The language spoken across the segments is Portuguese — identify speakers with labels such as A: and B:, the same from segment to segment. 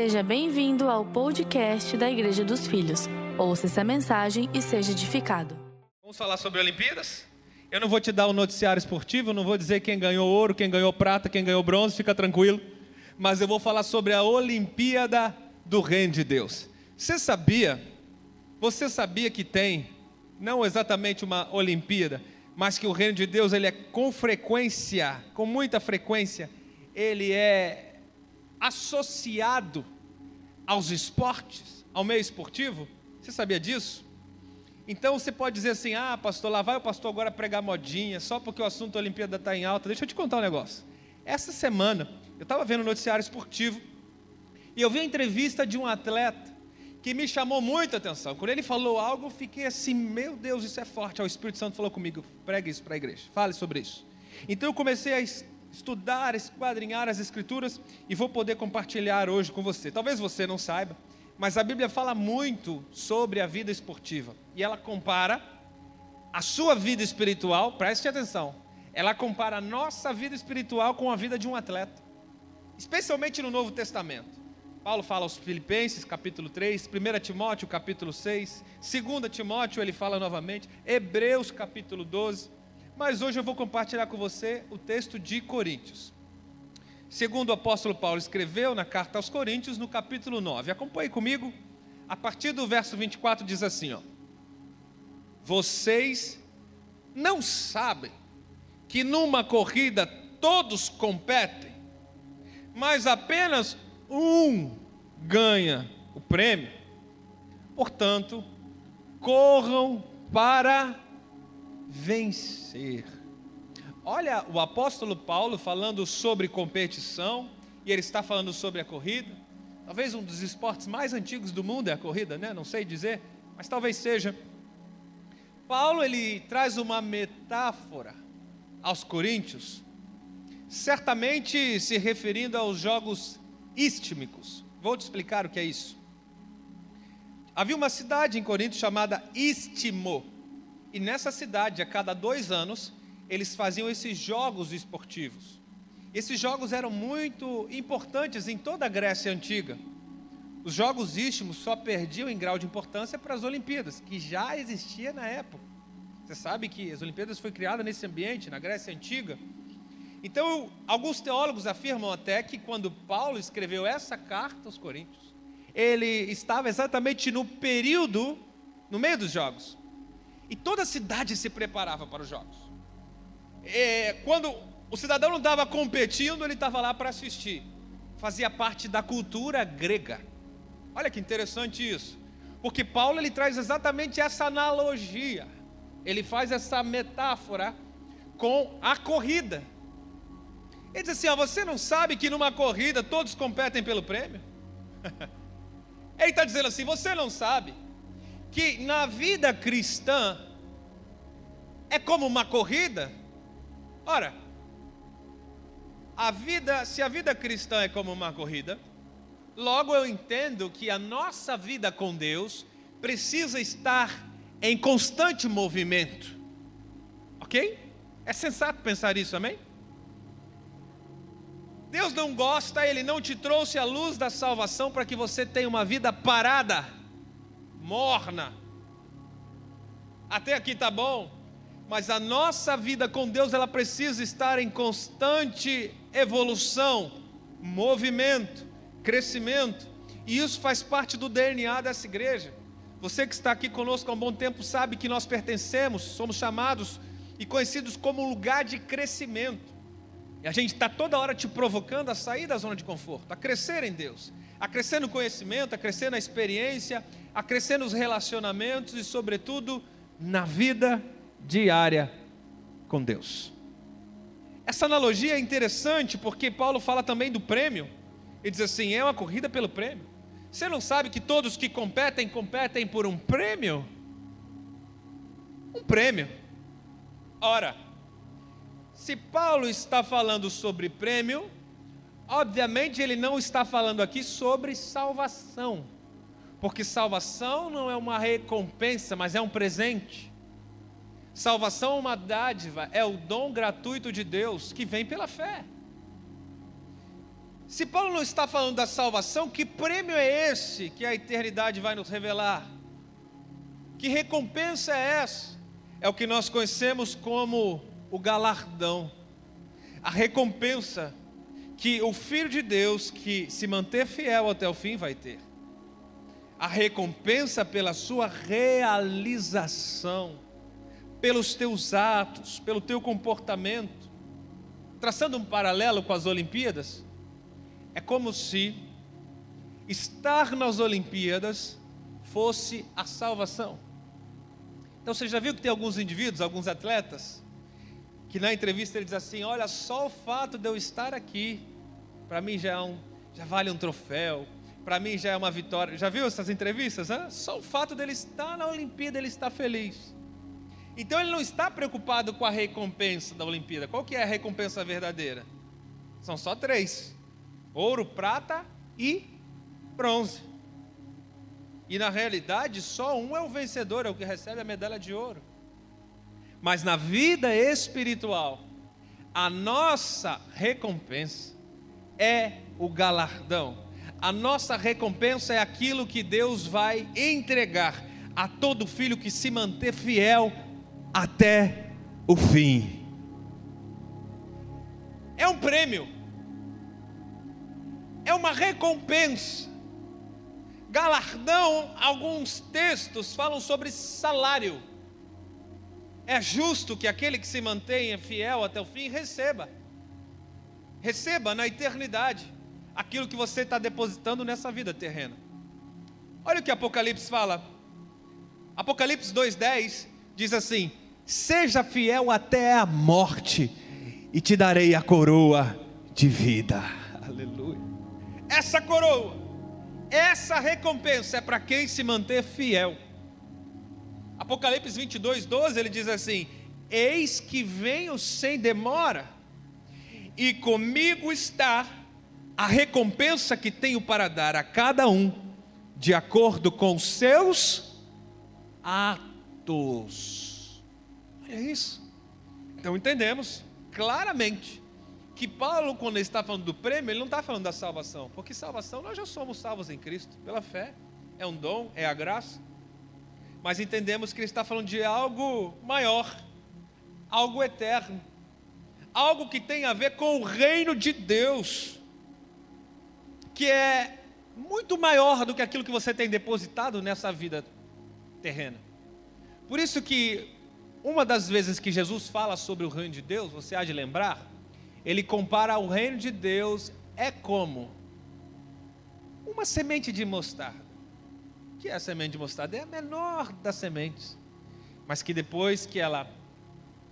A: Seja bem-vindo ao podcast da Igreja dos Filhos. Ouça essa mensagem e seja edificado.
B: Vamos falar sobre Olimpíadas? Eu não vou te dar o um noticiário esportivo, não vou dizer quem ganhou ouro, quem ganhou prata, quem ganhou bronze, fica tranquilo. Mas eu vou falar sobre a Olimpíada do Reino de Deus. Você sabia? Você sabia que tem, não exatamente uma Olimpíada, mas que o Reino de Deus ele é com frequência, com muita frequência, ele é associado aos esportes, ao meio esportivo? Você sabia disso? Então você pode dizer assim: ah, pastor, lá vai o pastor agora pregar modinha, só porque o assunto da Olimpíada está em alta. Deixa eu te contar um negócio. Essa semana, eu estava vendo o noticiário esportivo e eu vi a entrevista de um atleta que me chamou muita atenção. Quando ele falou algo, eu fiquei assim: meu Deus, isso é forte. O Espírito Santo falou comigo: pregue isso para a igreja, fale sobre isso. Então eu comecei a estudar, esquadrinhar as Escrituras e vou poder compartilhar hoje com você. Talvez você não saiba, mas a Bíblia fala muito sobre a vida esportiva e ela compara a sua vida espiritual, preste atenção, ela compara a nossa vida espiritual com a vida de um atleta, especialmente no Novo Testamento. Paulo fala aos Filipenses, capítulo 3, 1 Timóteo, capítulo 6, 2 Timóteo, ele fala novamente, Hebreus, capítulo 12. Mas hoje eu vou compartilhar com você o texto de Coríntios. Segundo o apóstolo Paulo escreveu na carta aos Coríntios, no capítulo 9. Acompanhe comigo. A partir do verso 24 diz assim, ó: Vocês não sabem que numa corrida todos competem, mas apenas um ganha o prêmio. Portanto, corram para vencer. Olha o apóstolo Paulo falando sobre competição, e ele está falando sobre a corrida. Talvez um dos esportes mais antigos do mundo é a corrida, né? Não sei dizer, mas talvez seja. Paulo ele traz uma metáfora aos coríntios, certamente se referindo aos jogos istmicos. Vou te explicar o que é isso. Havia uma cidade em Corinto chamada Istmo. E nessa cidade, a cada dois anos, eles faziam esses jogos esportivos. Esses jogos eram muito importantes em toda a Grécia Antiga. Os jogos istmos só perdiam em grau de importância para as Olimpíadas, que já existia na época. Você sabe que as Olimpíadas foi criada nesse ambiente, na Grécia Antiga. Então, alguns teólogos afirmam até que quando Paulo escreveu essa carta aos Coríntios, ele estava exatamente no período, no meio dos jogos. E toda a cidade se preparava para os jogos. É, quando o cidadão não estava competindo, ele estava lá para assistir. Fazia parte da cultura grega. Olha que interessante isso. Porque Paulo ele traz exatamente essa analogia. Ele faz essa metáfora com a corrida. Ele diz assim: ó, você não sabe que numa corrida todos competem pelo prêmio? ele está dizendo assim: você não sabe que na vida cristã é como uma corrida. Ora, a vida, se a vida cristã é como uma corrida, logo eu entendo que a nossa vida com Deus precisa estar em constante movimento. OK? É sensato pensar isso, amém? Deus não gosta, Ele não te trouxe a luz da salvação para que você tenha uma vida parada morna. Até aqui tá bom, mas a nossa vida com Deus ela precisa estar em constante evolução, movimento, crescimento, e isso faz parte do DNA dessa igreja. Você que está aqui conosco há um bom tempo sabe que nós pertencemos, somos chamados e conhecidos como lugar de crescimento. E a gente está toda hora te provocando a sair da zona de conforto, a crescer em Deus, a crescer no conhecimento, a crescer na experiência, a crescer nos relacionamentos e, sobretudo, na vida diária com Deus. Essa analogia é interessante porque Paulo fala também do prêmio. Ele diz assim: é uma corrida pelo prêmio. Você não sabe que todos que competem, competem por um prêmio? Um prêmio. Ora, se Paulo está falando sobre prêmio, obviamente ele não está falando aqui sobre salvação, porque salvação não é uma recompensa, mas é um presente. Salvação é uma dádiva, é o dom gratuito de Deus que vem pela fé. Se Paulo não está falando da salvação, que prêmio é esse que a eternidade vai nos revelar? Que recompensa é essa? É o que nós conhecemos como o galardão, a recompensa que o Filho de Deus que se manter fiel até o fim vai ter. A recompensa pela sua realização, pelos teus atos, pelo teu comportamento. Traçando um paralelo com as Olimpíadas, é como se estar nas Olimpíadas fosse a salvação. Então você já viu que tem alguns indivíduos, alguns atletas, que na entrevista ele diz assim: Olha, só o fato de eu estar aqui, para mim já, é um, já vale um troféu, para mim já é uma vitória. Já viu essas entrevistas? Hein? Só o fato dele estar na Olimpíada, ele está feliz. Então ele não está preocupado com a recompensa da Olimpíada. Qual que é a recompensa verdadeira? São só três: ouro, prata e bronze. E na realidade, só um é o vencedor, é o que recebe a medalha de ouro. Mas na vida espiritual, a nossa recompensa é o galardão. A nossa recompensa é aquilo que Deus vai entregar a todo filho que se manter fiel até o fim. É um prêmio, é uma recompensa. Galardão, alguns textos falam sobre salário. É justo que aquele que se mantenha fiel até o fim receba. Receba na eternidade aquilo que você está depositando nessa vida terrena. Olha o que Apocalipse fala. Apocalipse 2,10 diz assim: Seja fiel até a morte, e te darei a coroa de vida. Aleluia. Essa coroa, essa recompensa é para quem se manter fiel. Apocalipse 22, 12, ele diz assim: Eis que venho sem demora, e comigo está a recompensa que tenho para dar a cada um, de acordo com seus atos. Olha isso. Então entendemos claramente que Paulo, quando ele está falando do prêmio, ele não está falando da salvação, porque salvação nós já somos salvos em Cristo, pela fé, é um dom, é a graça mas entendemos que ele está falando de algo maior, algo eterno, algo que tem a ver com o reino de Deus, que é muito maior do que aquilo que você tem depositado nessa vida terrena. Por isso que uma das vezes que Jesus fala sobre o reino de Deus, você há de lembrar, ele compara o reino de Deus é como uma semente de mostarda que é a semente de mostarda? É a menor das sementes, mas que depois que ela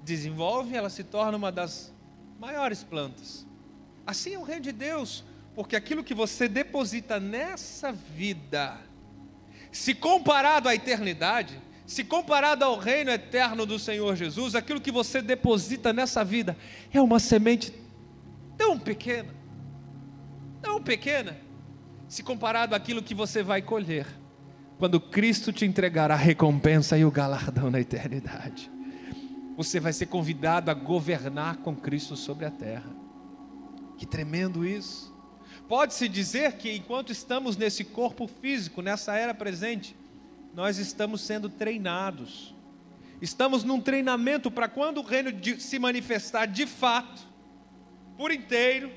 B: desenvolve, ela se torna uma das maiores plantas. Assim é o reino de Deus, porque aquilo que você deposita nessa vida, se comparado à eternidade, se comparado ao reino eterno do Senhor Jesus, aquilo que você deposita nessa vida é uma semente tão pequena, tão pequena, se comparado àquilo que você vai colher quando Cristo te entregar a recompensa e o galardão na eternidade. Você vai ser convidado a governar com Cristo sobre a terra. Que tremendo isso! Pode-se dizer que enquanto estamos nesse corpo físico, nessa era presente, nós estamos sendo treinados. Estamos num treinamento para quando o reino se manifestar de fato, por inteiro,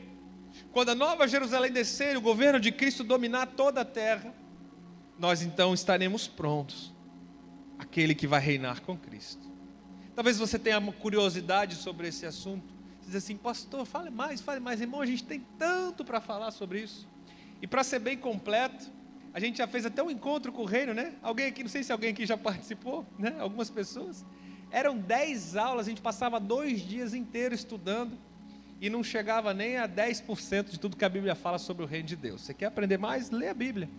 B: quando a nova Jerusalém descer, o governo de Cristo dominar toda a terra, nós então estaremos prontos. Aquele que vai reinar com Cristo. Talvez você tenha uma curiosidade sobre esse assunto. Diz assim, pastor, fale mais, fale mais. Irmão, a gente tem tanto para falar sobre isso. E para ser bem completo, a gente já fez até um encontro com o reino, né? Alguém aqui, não sei se alguém aqui já participou, né? Algumas pessoas. Eram dez aulas, a gente passava dois dias inteiros estudando e não chegava nem a 10% de tudo que a Bíblia fala sobre o reino de Deus. Você quer aprender mais? Lê a Bíblia.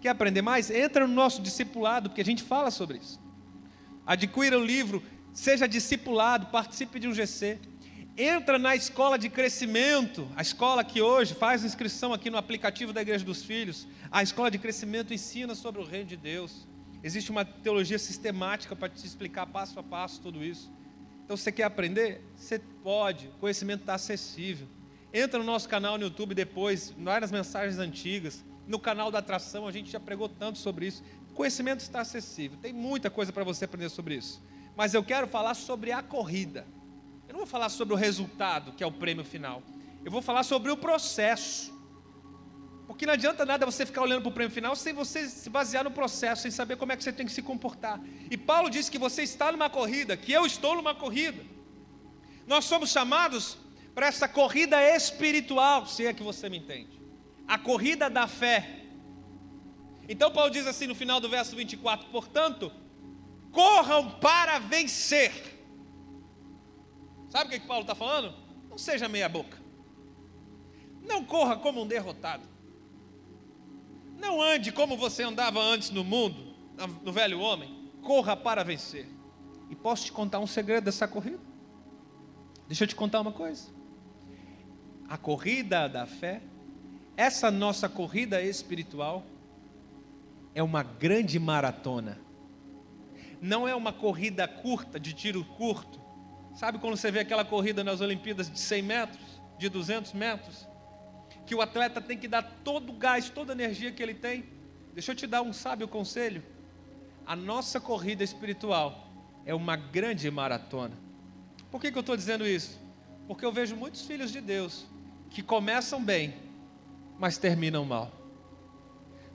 B: Quer aprender mais? Entra no nosso discipulado, porque a gente fala sobre isso. Adquira o livro, seja discipulado, participe de um GC. Entra na escola de crescimento, a escola que hoje faz inscrição aqui no aplicativo da Igreja dos Filhos. A escola de crescimento ensina sobre o reino de Deus. Existe uma teologia sistemática para te explicar passo a passo tudo isso. Então, você quer aprender? Você pode, o conhecimento está acessível. Entra no nosso canal no YouTube depois, várias mensagens antigas. No canal da atração, a gente já pregou tanto sobre isso. O conhecimento está acessível, tem muita coisa para você aprender sobre isso. Mas eu quero falar sobre a corrida. Eu não vou falar sobre o resultado, que é o prêmio final. Eu vou falar sobre o processo. Porque não adianta nada você ficar olhando para o prêmio final sem você se basear no processo, sem saber como é que você tem que se comportar. E Paulo disse que você está numa corrida, que eu estou numa corrida. Nós somos chamados para essa corrida espiritual, se é que você me entende. A corrida da fé. Então Paulo diz assim no final do verso 24: portanto, corram para vencer. Sabe o que, que Paulo está falando? Não seja meia-boca. Não corra como um derrotado. Não ande como você andava antes no mundo, no velho homem. Corra para vencer. E posso te contar um segredo dessa corrida? Deixa eu te contar uma coisa. A corrida da fé, essa nossa corrida espiritual, é uma grande maratona. Não é uma corrida curta, de tiro curto. Sabe quando você vê aquela corrida nas Olimpíadas de 100 metros, de 200 metros? que o atleta tem que dar todo o gás, toda a energia que ele tem. Deixa eu te dar um sábio conselho. A nossa corrida espiritual é uma grande maratona. Por que, que eu estou dizendo isso? Porque eu vejo muitos filhos de Deus que começam bem, mas terminam mal.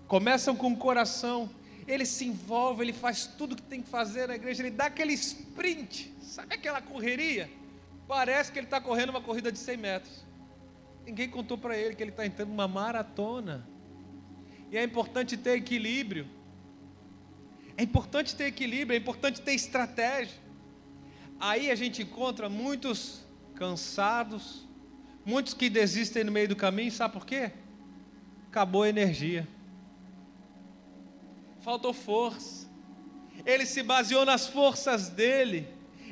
B: Começam com o coração, ele se envolve, ele faz tudo que tem que fazer na igreja, ele dá aquele sprint, sabe aquela correria? Parece que ele está correndo uma corrida de 100 metros. Ninguém contou para ele que ele está entrando numa maratona. E é importante ter equilíbrio. É importante ter equilíbrio, é importante ter estratégia. Aí a gente encontra muitos cansados, muitos que desistem no meio do caminho, sabe por quê? Acabou a energia. Faltou força. Ele se baseou nas forças dele.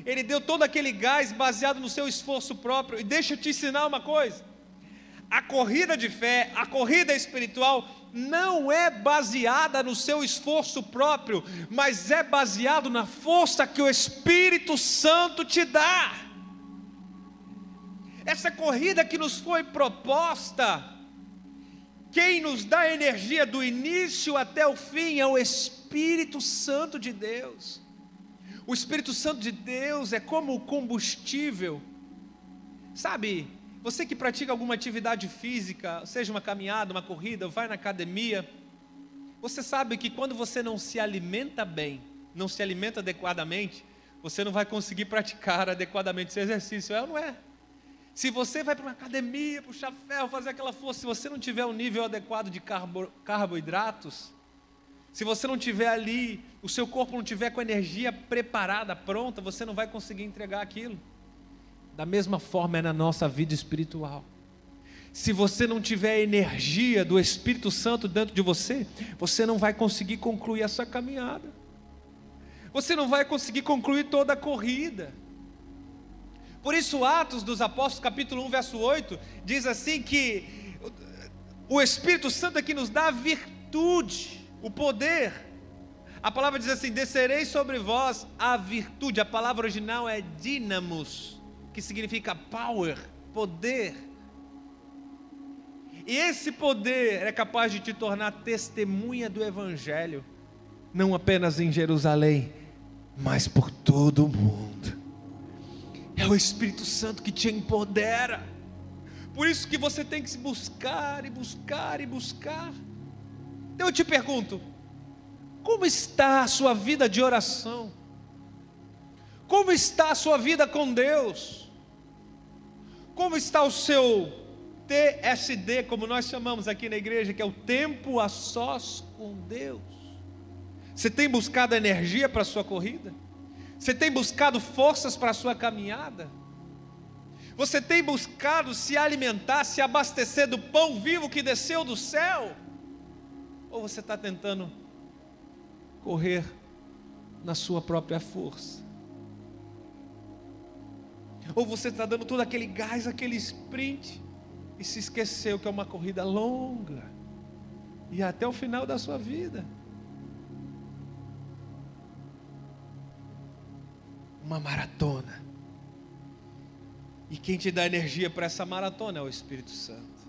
B: Ele deu todo aquele gás baseado no seu esforço próprio. E deixa eu te ensinar uma coisa a corrida de fé, a corrida espiritual, não é baseada no seu esforço próprio, mas é baseado na força que o Espírito Santo te dá. Essa corrida que nos foi proposta, quem nos dá energia do início até o fim é o Espírito Santo de Deus. O Espírito Santo de Deus é como o combustível, sabe? Você que pratica alguma atividade física, seja uma caminhada, uma corrida, vai na academia, você sabe que quando você não se alimenta bem, não se alimenta adequadamente, você não vai conseguir praticar adequadamente esse exercício, é ou não é? Se você vai para uma academia, puxar ferro, fazer aquela força, se você não tiver o um nível adequado de carbo, carboidratos, se você não tiver ali, o seu corpo não tiver com a energia preparada, pronta, você não vai conseguir entregar aquilo. Da mesma forma é na nossa vida espiritual. Se você não tiver a energia do Espírito Santo dentro de você, você não vai conseguir concluir essa caminhada. Você não vai conseguir concluir toda a corrida. Por isso, Atos dos Apóstolos, capítulo 1, verso 8, diz assim que o Espírito Santo é que nos dá a virtude, o poder. A palavra diz assim: descerei sobre vós a virtude. A palavra original é dinamos que significa power, poder. E esse poder é capaz de te tornar testemunha do Evangelho, não apenas em Jerusalém, mas por todo o mundo. É o Espírito Santo que te empodera. Por isso que você tem que se buscar e buscar e buscar. Então eu te pergunto: como está a sua vida de oração? Como está a sua vida com Deus? Como está o seu TSD, como nós chamamos aqui na igreja, que é o tempo a sós com Deus? Você tem buscado energia para a sua corrida? Você tem buscado forças para a sua caminhada? Você tem buscado se alimentar, se abastecer do pão vivo que desceu do céu? Ou você está tentando correr na sua própria força? Ou você está dando todo aquele gás, aquele sprint, e se esqueceu que é uma corrida longa, e até o final da sua vida. Uma maratona. E quem te dá energia para essa maratona é o Espírito Santo.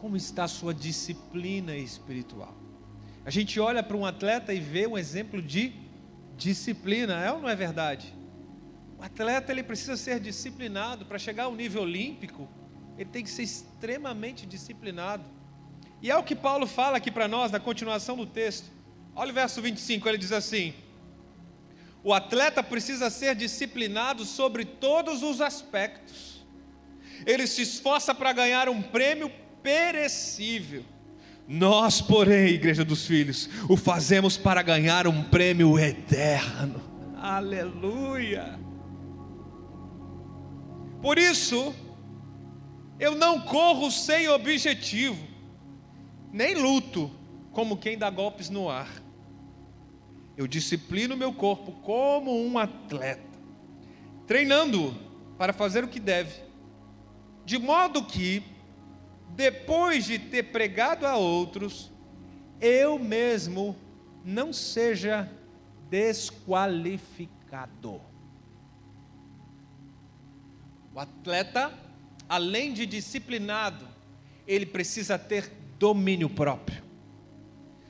B: Como está a sua disciplina espiritual? A gente olha para um atleta e vê um exemplo de disciplina, é ou não é verdade? O atleta ele precisa ser disciplinado para chegar ao nível olímpico, ele tem que ser extremamente disciplinado. E é o que Paulo fala aqui para nós na continuação do texto. Olha o verso 25, ele diz assim: O atleta precisa ser disciplinado sobre todos os aspectos. Ele se esforça para ganhar um prêmio perecível. Nós, porém, Igreja dos Filhos, o fazemos para ganhar um prêmio eterno. Aleluia! Por isso, eu não corro sem objetivo, nem luto como quem dá golpes no ar. Eu disciplino meu corpo como um atleta, treinando-o para fazer o que deve, de modo que, depois de ter pregado a outros, eu mesmo não seja desqualificado. O atleta, além de disciplinado, ele precisa ter domínio próprio.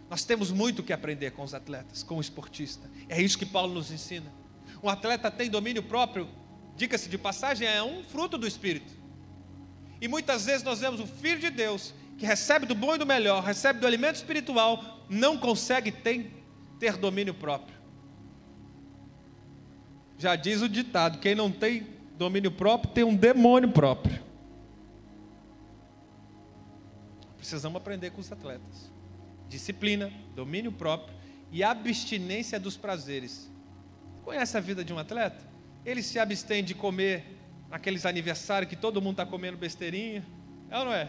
B: Nós temos muito que aprender com os atletas, com o esportista. É isso que Paulo nos ensina. Um atleta tem domínio próprio, diga-se de passagem, é um fruto do Espírito. E muitas vezes nós vemos o Filho de Deus, que recebe do bom e do melhor, recebe do alimento espiritual, não consegue ter, ter domínio próprio. Já diz o ditado: quem não tem domínio próprio, tem um demônio próprio. Precisamos aprender com os atletas. Disciplina, domínio próprio e abstinência dos prazeres. Conhece a vida de um atleta? Ele se abstém de comer naqueles aniversários que todo mundo está comendo besteirinha. É ou não é?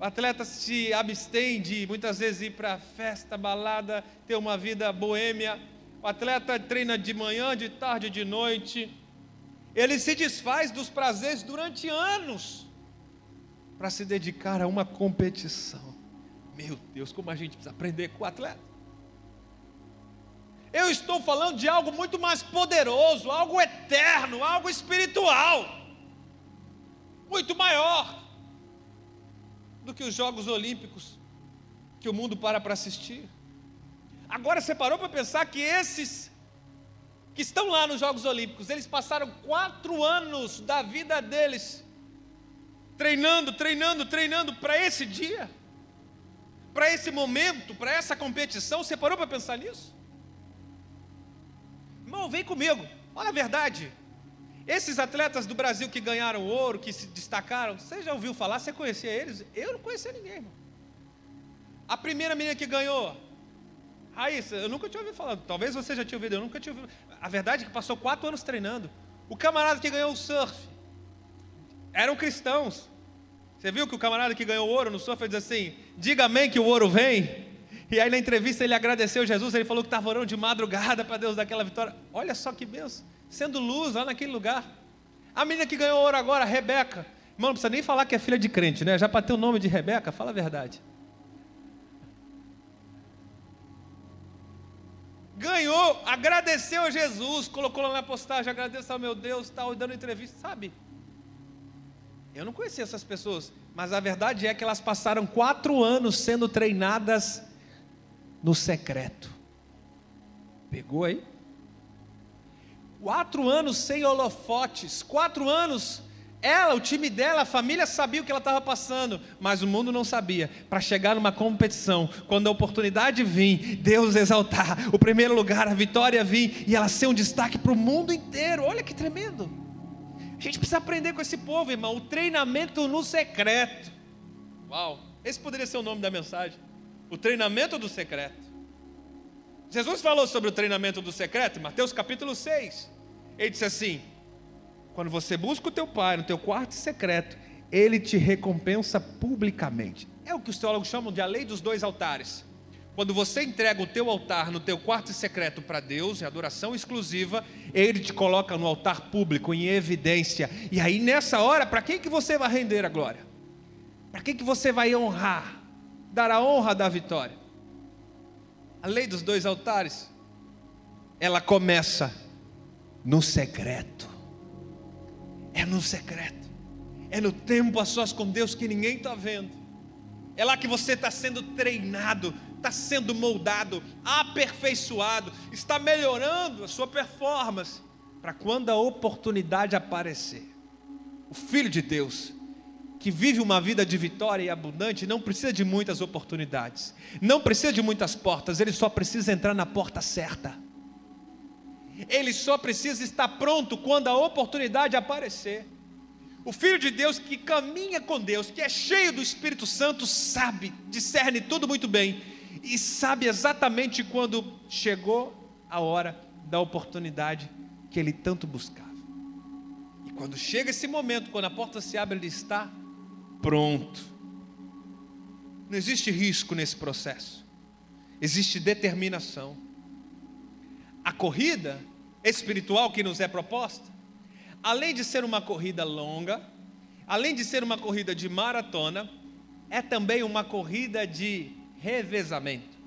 B: O atleta se abstém de muitas vezes ir para festa, balada, ter uma vida boêmia. O atleta treina de manhã, de tarde, de noite ele se desfaz dos prazeres durante anos para se dedicar a uma competição. Meu Deus, como a gente precisa aprender com o atleta. Eu estou falando de algo muito mais poderoso, algo eterno, algo espiritual, muito maior do que os Jogos Olímpicos que o mundo para para assistir. Agora você parou para pensar que esses que estão lá nos Jogos Olímpicos, eles passaram quatro anos da vida deles treinando, treinando, treinando para esse dia, para esse momento, para essa competição. Você parou para pensar nisso? Irmão, vem comigo, olha a verdade. Esses atletas do Brasil que ganharam ouro, que se destacaram, você já ouviu falar? Você conhecia eles? Eu não conhecia ninguém, irmão. A primeira menina que ganhou, Raíssa, eu nunca tinha ouvido falar. Talvez você já tinha ouvido, eu nunca tinha ouvido. A verdade é que passou quatro anos treinando. O camarada que ganhou o surf eram cristãos. Você viu que o camarada que ganhou ouro no surf diz assim: diga amém que o ouro vem. E aí na entrevista ele agradeceu Jesus, ele falou que estava orando de madrugada para Deus dar aquela vitória. Olha só que benção, sendo luz lá naquele lugar. A menina que ganhou ouro agora, Rebeca. Irmão, não precisa nem falar que é filha de crente, né? Já para ter o nome de Rebeca, fala a verdade. ganhou, agradeceu a Jesus, colocou lá na postagem, agradeço ao meu Deus, tal, dando entrevista, sabe? Eu não conhecia essas pessoas, mas a verdade é que elas passaram quatro anos sendo treinadas no secreto. Pegou aí? Quatro anos sem holofotes, quatro anos ela, o time dela, a família sabia o que ela estava passando, mas o mundo não sabia. Para chegar numa competição, quando a oportunidade vir, Deus exaltar, o primeiro lugar, a vitória vir e ela ser um destaque para o mundo inteiro. Olha que tremendo. A gente precisa aprender com esse povo, irmão. O treinamento no secreto. Uau, esse poderia ser o nome da mensagem. O treinamento do secreto. Jesus falou sobre o treinamento do secreto, Mateus capítulo 6. Ele disse assim: quando você busca o teu pai no teu quarto secreto, ele te recompensa publicamente. É o que os teólogos chamam de a lei dos dois altares. Quando você entrega o teu altar no teu quarto secreto para Deus, em adoração exclusiva, ele te coloca no altar público, em evidência. E aí nessa hora, para quem que você vai render a glória? Para quem que você vai honrar? Dar a honra da vitória? A lei dos dois altares, ela começa no secreto. é no secreto, é no tempo a sós com Deus que ninguém está vendo. É lá que você está sendo treinado, está sendo moldado, aperfeiçoado, está melhorando a sua performance, para quando a oportunidade aparecer. O Filho de Deus, que vive uma vida de vitória e abundante, não precisa de muitas oportunidades, não precisa de muitas portas, ele só precisa entrar na porta certa. Ele só precisa estar pronto quando a oportunidade aparecer. O Filho de Deus que caminha com Deus, que é cheio do Espírito Santo, sabe, discerne tudo muito bem e sabe exatamente quando chegou a hora da oportunidade que ele tanto buscava. E quando chega esse momento, quando a porta se abre, ele está pronto. Não existe risco nesse processo, existe determinação. A corrida espiritual que nos é proposta além de ser uma corrida longa, além de ser uma corrida de maratona, é também uma corrida de revezamento.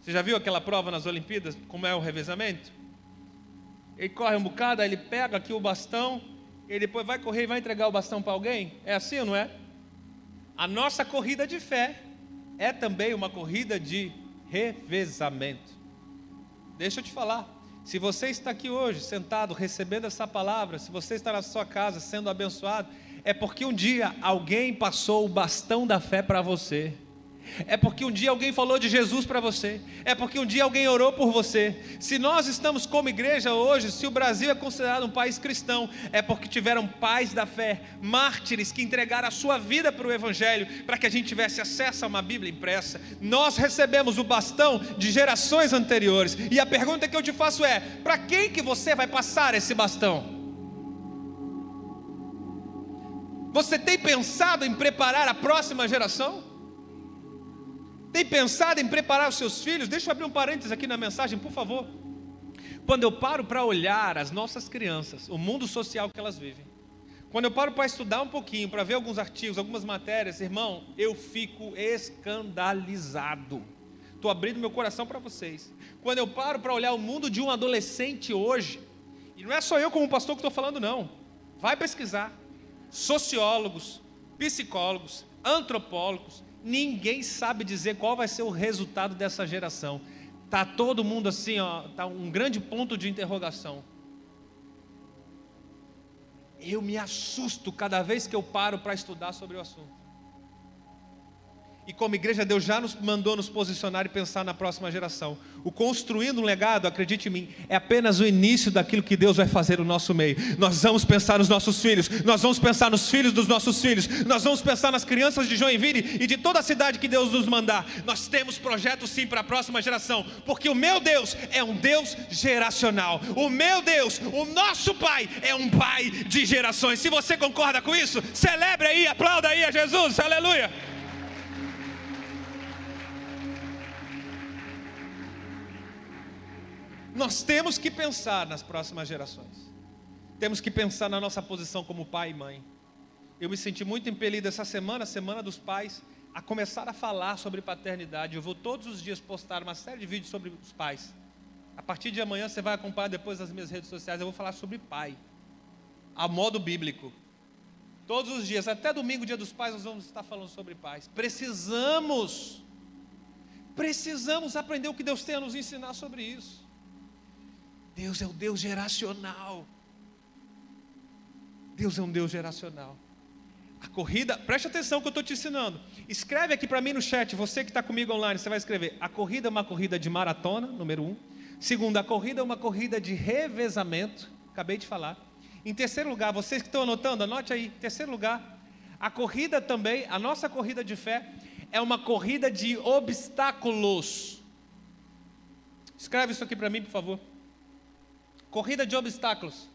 B: Você já viu aquela prova nas Olimpíadas, como é o revezamento? Ele corre um bocado, aí ele pega aqui o bastão, e depois vai correr e vai entregar o bastão para alguém? É assim ou não é? A nossa corrida de fé é também uma corrida de revezamento. Deixa eu te falar, se você está aqui hoje, sentado, recebendo essa palavra, se você está na sua casa sendo abençoado, é porque um dia alguém passou o bastão da fé para você. É porque um dia alguém falou de Jesus para você. É porque um dia alguém orou por você. Se nós estamos como igreja hoje, se o Brasil é considerado um país cristão, é porque tiveram pais da fé, mártires que entregaram a sua vida para o Evangelho, para que a gente tivesse acesso a uma Bíblia impressa. Nós recebemos o bastão de gerações anteriores. E a pergunta que eu te faço é: para quem que você vai passar esse bastão? Você tem pensado em preparar a próxima geração? Tem pensado em preparar os seus filhos? Deixa eu abrir um parênteses aqui na mensagem, por favor. Quando eu paro para olhar as nossas crianças, o mundo social que elas vivem, quando eu paro para estudar um pouquinho, para ver alguns artigos, algumas matérias, irmão, eu fico escandalizado. Estou abrindo meu coração para vocês. Quando eu paro para olhar o mundo de um adolescente hoje, e não é só eu como pastor que estou falando, não. Vai pesquisar. Sociólogos, psicólogos, antropólogos, Ninguém sabe dizer qual vai ser o resultado dessa geração. Tá todo mundo assim, ó, tá um grande ponto de interrogação. Eu me assusto cada vez que eu paro para estudar sobre o assunto. E como igreja, Deus já nos mandou nos posicionar e pensar na próxima geração. O construindo um legado, acredite em mim, é apenas o início daquilo que Deus vai fazer no nosso meio. Nós vamos pensar nos nossos filhos, nós vamos pensar nos filhos dos nossos filhos, nós vamos pensar nas crianças de Joinville e de toda a cidade que Deus nos mandar. Nós temos projetos sim para a próxima geração, porque o meu Deus é um Deus geracional. O meu Deus, o nosso Pai, é um Pai de gerações. Se você concorda com isso, celebre aí, aplauda aí a Jesus, aleluia. Nós temos que pensar nas próximas gerações. Temos que pensar na nossa posição como pai e mãe. Eu me senti muito impelido essa semana, semana dos pais, a começar a falar sobre paternidade. Eu vou todos os dias postar uma série de vídeos sobre os pais. A partir de amanhã você vai acompanhar depois nas minhas redes sociais. Eu vou falar sobre pai, a modo bíblico. Todos os dias, até domingo, dia dos pais, nós vamos estar falando sobre pais. Precisamos, precisamos aprender o que Deus tem a nos ensinar sobre isso. Deus é o Deus geracional. Deus é um Deus geracional. A corrida, preste atenção que eu estou te ensinando. Escreve aqui para mim no chat, você que está comigo online, você vai escrever: a corrida é uma corrida de maratona, número um. Segundo, a corrida é uma corrida de revezamento, acabei de falar. Em terceiro lugar, vocês que estão anotando, anote aí. Em terceiro lugar, a corrida também, a nossa corrida de fé, é uma corrida de obstáculos. Escreve isso aqui para mim, por favor. Corrida de obstáculos.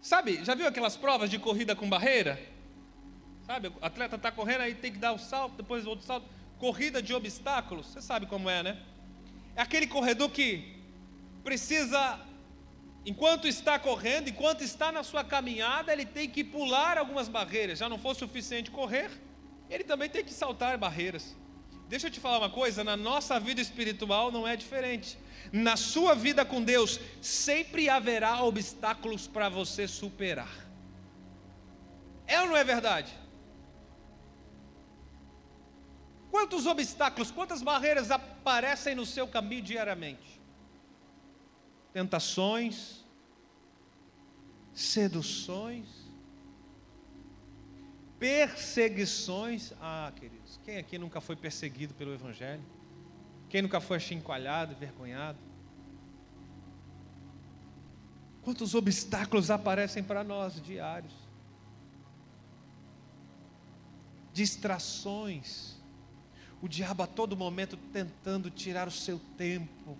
B: Sabe, já viu aquelas provas de corrida com barreira? Sabe, o atleta está correndo, aí tem que dar um salto, depois outro salto. Corrida de obstáculos, você sabe como é, né? É aquele corredor que precisa, enquanto está correndo, enquanto está na sua caminhada, ele tem que pular algumas barreiras. Já não for suficiente correr, ele também tem que saltar barreiras. Deixa eu te falar uma coisa: na nossa vida espiritual não é diferente. Na sua vida com Deus, sempre haverá obstáculos para você superar. É ou não é verdade? Quantos obstáculos, quantas barreiras aparecem no seu caminho diariamente? Tentações, seduções, perseguições. Ah, queridos, quem aqui nunca foi perseguido pelo Evangelho? Quem nunca foi achincoalhado, envergonhado? Quantos obstáculos aparecem para nós diários? Distrações. O diabo a todo momento tentando tirar o seu tempo,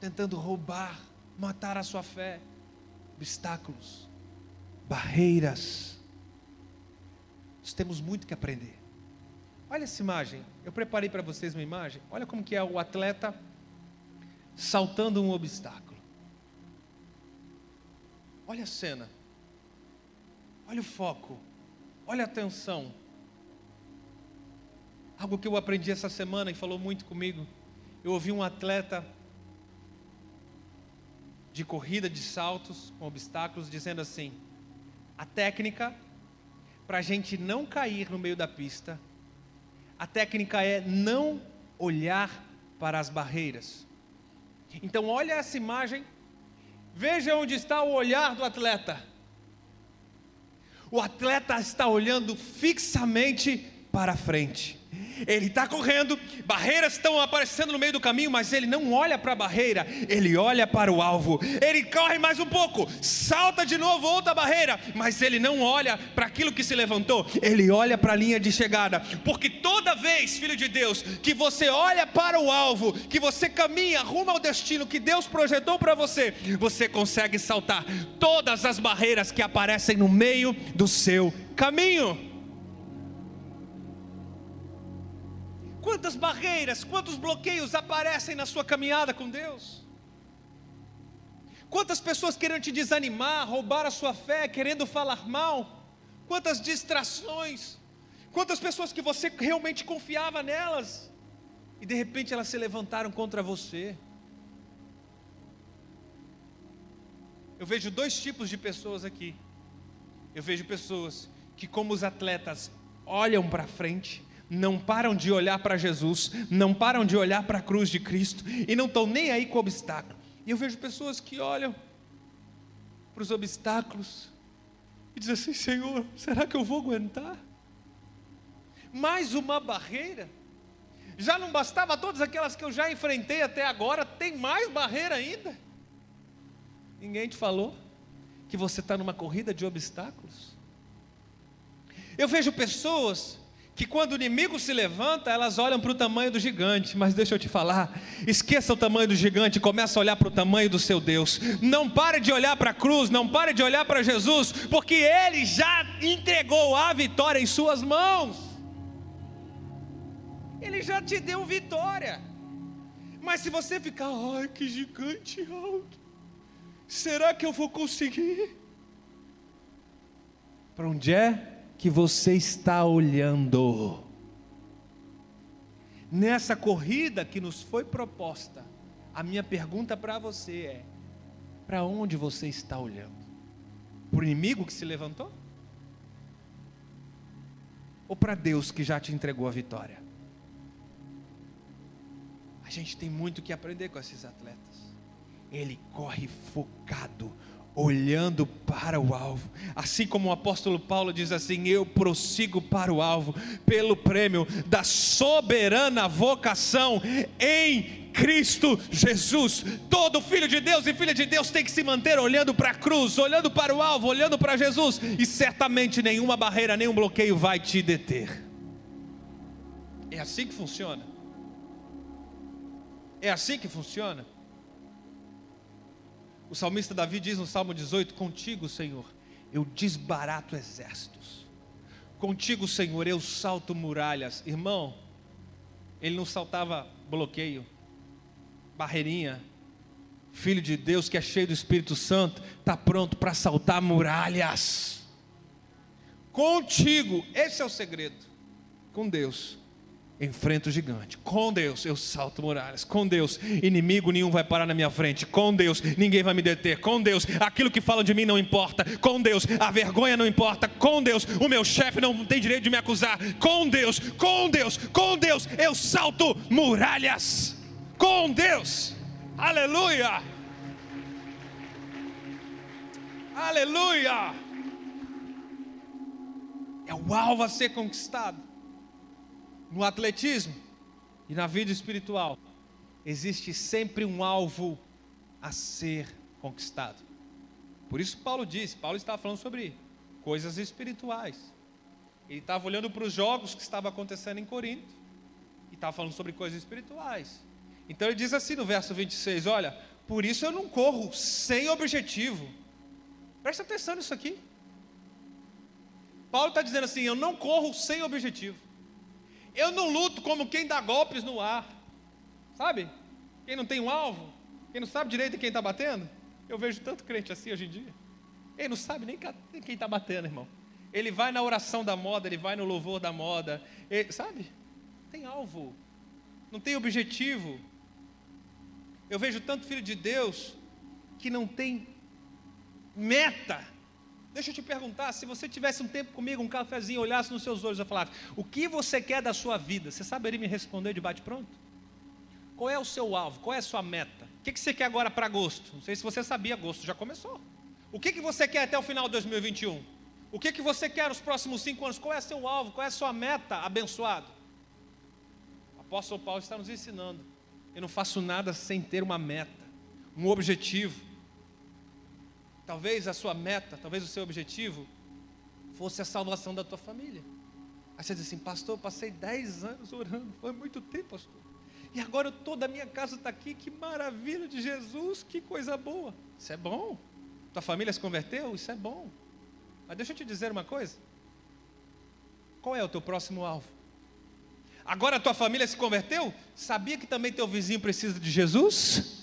B: tentando roubar, matar a sua fé. Obstáculos, barreiras. Nós temos muito que aprender. Olha essa imagem. Eu preparei para vocês uma imagem. Olha como que é o atleta saltando um obstáculo. Olha a cena. Olha o foco. Olha a atenção. Algo que eu aprendi essa semana e falou muito comigo. Eu ouvi um atleta de corrida de saltos com obstáculos dizendo assim: a técnica para a gente não cair no meio da pista, a técnica é não olhar para as barreiras. Então, olha essa imagem, veja onde está o olhar do atleta. O atleta está olhando fixamente para frente. Ele está correndo, barreiras estão aparecendo no meio do caminho, mas ele não olha para a barreira, ele olha para o alvo. Ele corre mais um pouco, salta de novo outra barreira, mas ele não olha para aquilo que se levantou, ele olha para a linha de chegada. Porque toda vez, filho de Deus, que você olha para o alvo, que você caminha rumo ao destino que Deus projetou para você, você consegue saltar todas as barreiras que aparecem no meio do seu caminho. Quantas barreiras, quantos bloqueios aparecem na sua caminhada com Deus? Quantas pessoas querendo te desanimar, roubar a sua fé, querendo falar mal? Quantas distrações? Quantas pessoas que você realmente confiava nelas e de repente elas se levantaram contra você? Eu vejo dois tipos de pessoas aqui. Eu vejo pessoas que, como os atletas, olham para frente não param de olhar para Jesus, não param de olhar para a cruz de Cristo e não estão nem aí com o obstáculo. E eu vejo pessoas que olham para os obstáculos e dizem assim: Senhor, será que eu vou aguentar? Mais uma barreira? Já não bastava todas aquelas que eu já enfrentei até agora, tem mais barreira ainda? Ninguém te falou que você está numa corrida de obstáculos? Eu vejo pessoas que quando o inimigo se levanta, elas olham para o tamanho do gigante, mas deixa eu te falar, esqueça o tamanho do gigante, comece a olhar para o tamanho do seu Deus. Não pare de olhar para a cruz, não pare de olhar para Jesus, porque ele já entregou a vitória em suas mãos. Ele já te deu vitória. Mas se você ficar, ai que gigante alto, será que eu vou conseguir? Para onde é que você está olhando. Nessa corrida que nos foi proposta, a minha pergunta para você é: para onde você está olhando? Para o inimigo que se levantou? Ou para Deus que já te entregou a vitória? A gente tem muito que aprender com esses atletas. Ele corre focado, olhando para o alvo. Assim como o apóstolo Paulo diz assim: Eu prossigo para o alvo, pelo prêmio da soberana vocação em Cristo Jesus. Todo filho de Deus e filha de Deus tem que se manter olhando para a cruz, olhando para o alvo, olhando para Jesus, e certamente nenhuma barreira, nenhum bloqueio vai te deter. É assim que funciona. É assim que funciona. O salmista Davi diz no Salmo 18: Contigo, Senhor, eu desbarato exércitos. Contigo, Senhor, eu salto muralhas. Irmão, ele não saltava bloqueio, barreirinha. Filho de Deus que é cheio do Espírito Santo, está pronto para saltar muralhas. Contigo, esse é o segredo. Com Deus, enfrento o gigante. Com Deus eu salto muralhas. Com Deus, inimigo nenhum vai parar na minha frente. Com Deus, ninguém vai me deter. Com Deus, aquilo que falam de mim não importa. Com Deus, a vergonha não importa. Com Deus, o meu chefe não tem direito de me acusar. Com Deus, com Deus, com Deus, eu salto muralhas. Com Deus. Aleluia. Aleluia. É o alvo a ser conquistado no atletismo e na vida espiritual, existe sempre um alvo a ser conquistado. Por isso Paulo disse, Paulo estava falando sobre coisas espirituais. Ele estava olhando para os jogos que estavam acontecendo em Corinto e estava falando sobre coisas espirituais. Então ele diz assim no verso 26, olha, por isso eu não corro sem objetivo. Presta atenção nisso aqui. Paulo está dizendo assim, eu não corro sem objetivo. Eu não luto como quem dá golpes no ar. Sabe? Quem não tem um alvo, quem não sabe direito quem está batendo. Eu vejo tanto crente assim hoje em dia. Ele não sabe nem quem está batendo, irmão. Ele vai na oração da moda, ele vai no louvor da moda. Ele, sabe? Tem alvo. Não tem objetivo. Eu vejo tanto filho de Deus que não tem meta. Deixa eu te perguntar, se você tivesse um tempo comigo, um cafezinho, olhasse nos seus olhos e falasse, o que você quer da sua vida? Você saberia me responder de bate-pronto? Qual é o seu alvo? Qual é a sua meta? O que você quer agora para agosto? Não sei se você sabia, agosto já começou. O que você quer até o final de 2021? O que você quer nos próximos cinco anos? Qual é seu alvo? Qual é a sua meta, abençoado? O apóstolo Paulo está nos ensinando. Eu não faço nada sem ter uma meta, um objetivo. Talvez a sua meta, talvez o seu objetivo fosse a salvação da tua família. Aí você diz assim, pastor, passei 10 anos orando, foi muito tempo, pastor. E agora toda a minha casa está aqui, que maravilha de Jesus, que coisa boa. Isso é bom. Tua família se converteu, isso é bom. Mas deixa eu te dizer uma coisa. Qual é o teu próximo alvo? Agora a tua família se converteu? Sabia que também teu vizinho precisa de Jesus?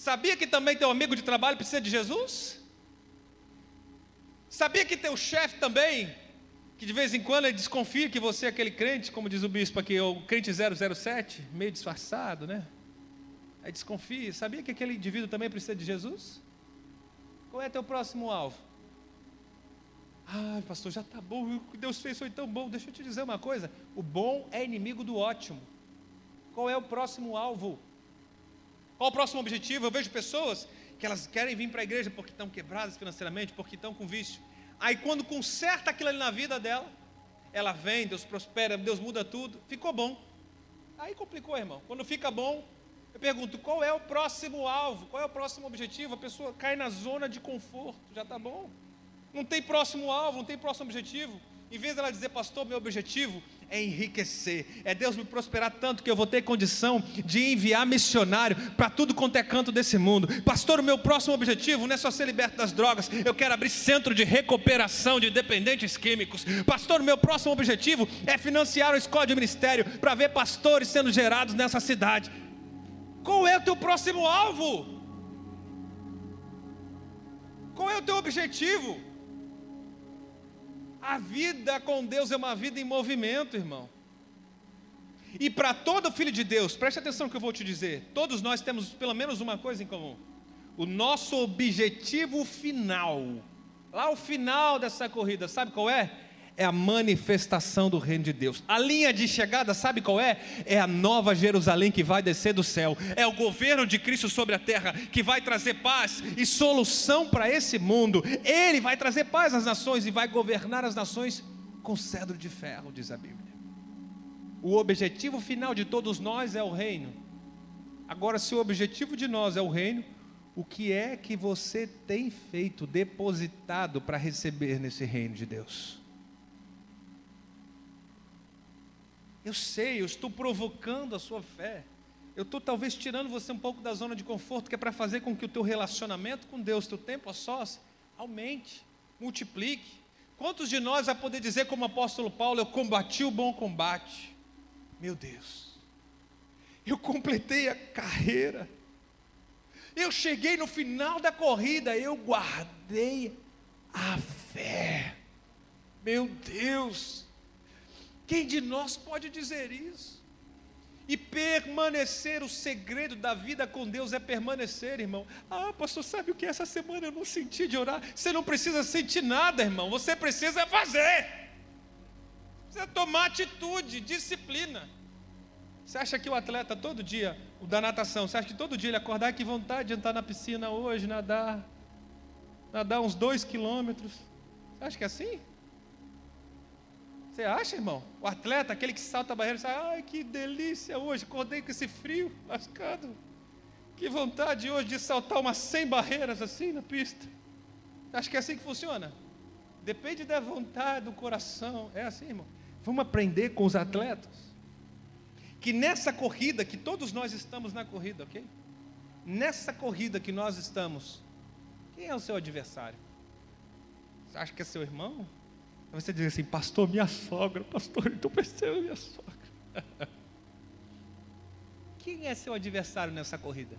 B: Sabia que também teu amigo de trabalho precisa de Jesus? Sabia que teu chefe também, que de vez em quando ele desconfia que você é aquele crente, como diz o bispo aqui, o crente 007, meio disfarçado, né? Aí desconfia. Sabia que aquele indivíduo também precisa de Jesus? Qual é teu próximo alvo? Ah, pastor, já está bom, o que Deus fez foi tão bom. Deixa eu te dizer uma coisa: o bom é inimigo do ótimo. Qual é o próximo alvo? Qual o próximo objetivo? Eu vejo pessoas que elas querem vir para a igreja porque estão quebradas financeiramente, porque estão com vício. Aí quando conserta aquilo ali na vida dela, ela vem, Deus prospera, Deus muda tudo, ficou bom. Aí complicou, irmão. Quando fica bom, eu pergunto, qual é o próximo alvo? Qual é o próximo objetivo? A pessoa cai na zona de conforto, já está bom. Não tem próximo alvo, não tem próximo objetivo. Em vez dela dizer, pastor, meu objetivo é enriquecer, é Deus me prosperar tanto que eu vou ter condição de enviar missionário para tudo quanto é canto desse mundo. Pastor, o meu próximo objetivo não é só ser liberto das drogas, eu quero abrir centro de recuperação de dependentes químicos. Pastor, o meu próximo objetivo é financiar uma escola de ministério para ver pastores sendo gerados nessa cidade. Qual é o teu próximo alvo? Qual é o teu objetivo? A vida com Deus é uma vida em movimento, irmão. E para todo filho de Deus, preste atenção no que eu vou te dizer. Todos nós temos pelo menos uma coisa em comum. O nosso objetivo final, lá o final dessa corrida, sabe qual é? É a manifestação do reino de Deus. A linha de chegada, sabe qual é? É a nova Jerusalém que vai descer do céu. É o governo de Cristo sobre a terra que vai trazer paz e solução para esse mundo. Ele vai trazer paz às nações e vai governar as nações com cedro de ferro, diz a Bíblia. O objetivo final de todos nós é o reino. Agora, se o objetivo de nós é o reino, o que é que você tem feito, depositado para receber nesse reino de Deus? Eu sei, eu estou provocando a sua fé. Eu estou talvez tirando você um pouco da zona de conforto, que é para fazer com que o teu relacionamento com Deus, teu tempo a sós, aumente, multiplique. Quantos de nós vai poder dizer, como o apóstolo Paulo, eu combati o bom combate? Meu Deus, eu completei a carreira, eu cheguei no final da corrida, eu guardei a fé. Meu Deus, Quem de nós pode dizer isso? E permanecer, o segredo da vida com Deus é permanecer, irmão. Ah, pastor, sabe o que essa semana eu não senti de orar? Você não precisa sentir nada, irmão. Você precisa fazer. Precisa tomar atitude, disciplina. Você acha que o atleta todo dia, o da natação, você acha que todo dia ele acordar que vontade de entrar na piscina hoje, nadar, nadar uns dois quilômetros? Você acha que é assim? Você acha, irmão? O atleta, aquele que salta a barreira, sai, ai que delícia hoje, acordei com esse frio lascado. Que vontade hoje de saltar umas 100 barreiras assim na pista. Acho que é assim que funciona. Depende da vontade, do coração. É assim, irmão. Vamos aprender com os atletas que nessa corrida, que todos nós estamos na corrida, ok? Nessa corrida que nós estamos, quem é o seu adversário? Você acha que é seu irmão? Você diz assim, pastor, minha sogra, pastor, estou pensando minha sogra. Quem é seu adversário nessa corrida?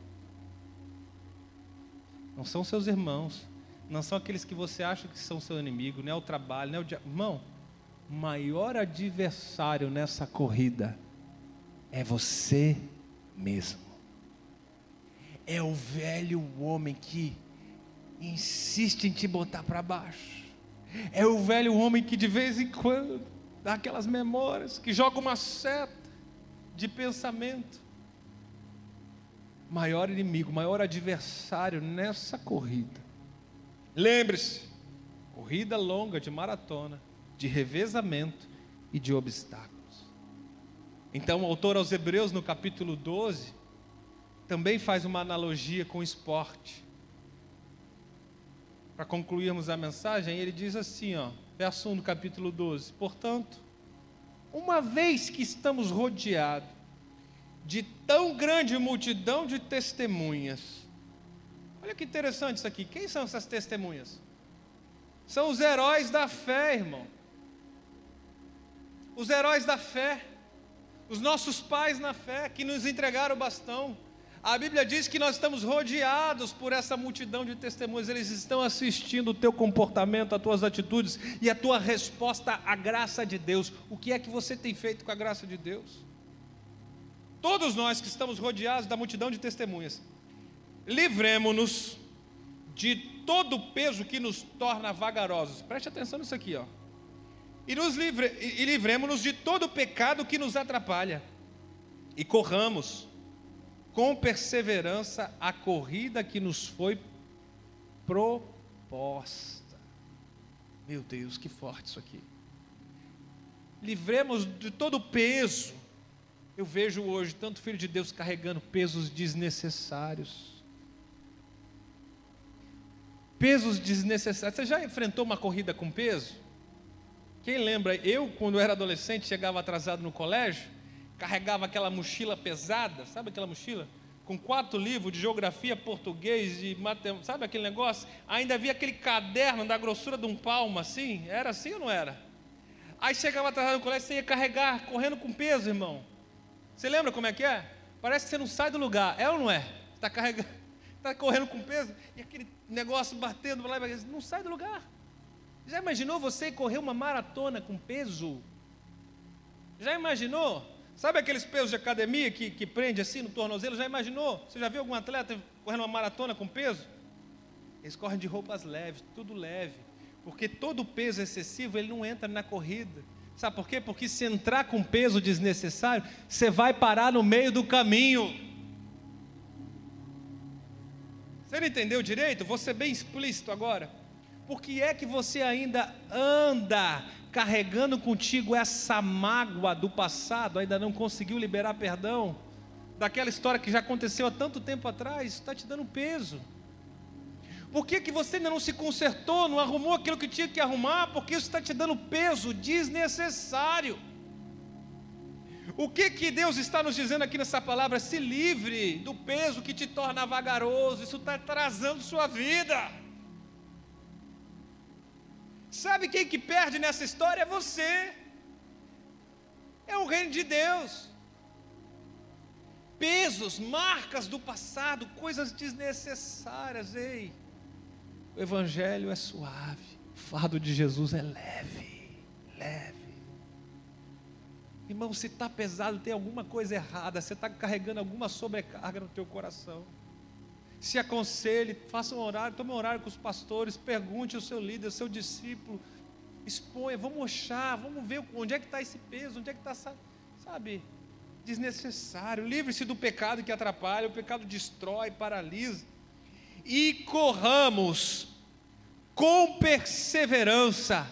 B: Não são seus irmãos, não são aqueles que você acha que são seu inimigo, não é o trabalho, não é o dia... Irmão, o maior adversário nessa corrida é você mesmo. É o velho homem que insiste em te botar para baixo. É o velho homem que de vez em quando dá aquelas memórias, que joga uma seta de pensamento. Maior inimigo, maior adversário nessa corrida. Lembre-se, corrida longa de maratona, de revezamento e de obstáculos. Então, o autor aos Hebreus, no capítulo 12, também faz uma analogia com o esporte. Para concluirmos a mensagem, ele diz assim, ó, verso 1 do capítulo 12: Portanto, uma vez que estamos rodeados de tão grande multidão de testemunhas, olha que interessante isso aqui, quem são essas testemunhas? São os heróis da fé, irmão. Os heróis da fé os nossos pais na fé que nos entregaram o bastão. A Bíblia diz que nós estamos rodeados por essa multidão de testemunhas, eles estão assistindo o teu comportamento, as tuas atitudes e a tua resposta à graça de Deus. O que é que você tem feito com a graça de Deus? Todos nós que estamos rodeados da multidão de testemunhas, livremos-nos de todo o peso que nos torna vagarosos. Preste atenção nisso aqui, ó e, livre, e livremos-nos de todo pecado que nos atrapalha, e corramos com perseverança a corrida que nos foi proposta. Meu Deus, que forte isso aqui. Livremos de todo peso. Eu vejo hoje tanto filho de Deus carregando pesos desnecessários. Pesos desnecessários. Você já enfrentou uma corrida com peso? Quem lembra, eu, quando era adolescente, chegava atrasado no colégio, carregava aquela mochila pesada, sabe aquela mochila? Com quatro livros de geografia, português e matemática, sabe aquele negócio? Ainda havia aquele caderno da grossura de um palmo assim, era assim ou não era? Aí chegava atrasado no colégio, você ia carregar, correndo com peso, irmão. Você lembra como é que é? Parece que você não sai do lugar, é ou não é? Está carregando, está correndo com peso, e aquele negócio batendo lá, não sai do lugar. Já imaginou você correr uma maratona com peso? Já imaginou? Sabe aqueles pesos de academia que, que prende assim no tornozelo? Já imaginou? Você já viu algum atleta correndo uma maratona com peso? Eles correm de roupas leves, tudo leve. Porque todo peso excessivo ele não entra na corrida. Sabe por quê? Porque se entrar com peso desnecessário, você vai parar no meio do caminho. Você não entendeu direito? Vou ser bem explícito agora. Por que é que você ainda anda carregando contigo essa mágoa do passado, ainda não conseguiu liberar perdão? Daquela história que já aconteceu há tanto tempo atrás, está te dando peso. Por que, que você ainda não se consertou, não arrumou aquilo que tinha que arrumar? Porque isso está te dando peso desnecessário. O que, que Deus está nos dizendo aqui nessa palavra? Se livre do peso que te torna vagaroso, isso está atrasando sua vida. Sabe quem que perde nessa história? É você. É o reino de Deus. Pesos, marcas do passado, coisas desnecessárias. Ei, o Evangelho é suave, o fardo de Jesus é leve, leve. Irmão, se está pesado, tem alguma coisa errada, você está carregando alguma sobrecarga no teu coração. Se aconselhe, faça um horário, tome um horário com os pastores, pergunte ao seu líder, ao seu discípulo, exponha, vamos achar, vamos ver onde é que está esse peso, onde é que está, sabe, desnecessário. Livre-se do pecado que atrapalha, o pecado destrói, paralisa. E corramos com perseverança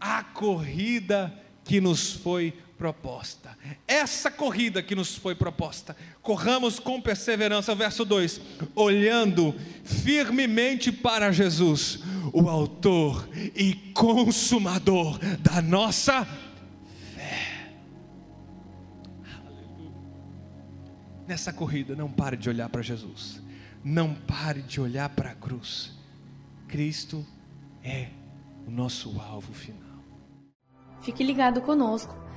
B: a corrida que nos foi proposta. Essa corrida que nos foi proposta, corramos com perseverança, verso 2: olhando firmemente para Jesus, o Autor e Consumador da nossa fé. Nessa corrida, não pare de olhar para Jesus, não pare de olhar para a cruz. Cristo é o nosso alvo final.
A: Fique ligado conosco.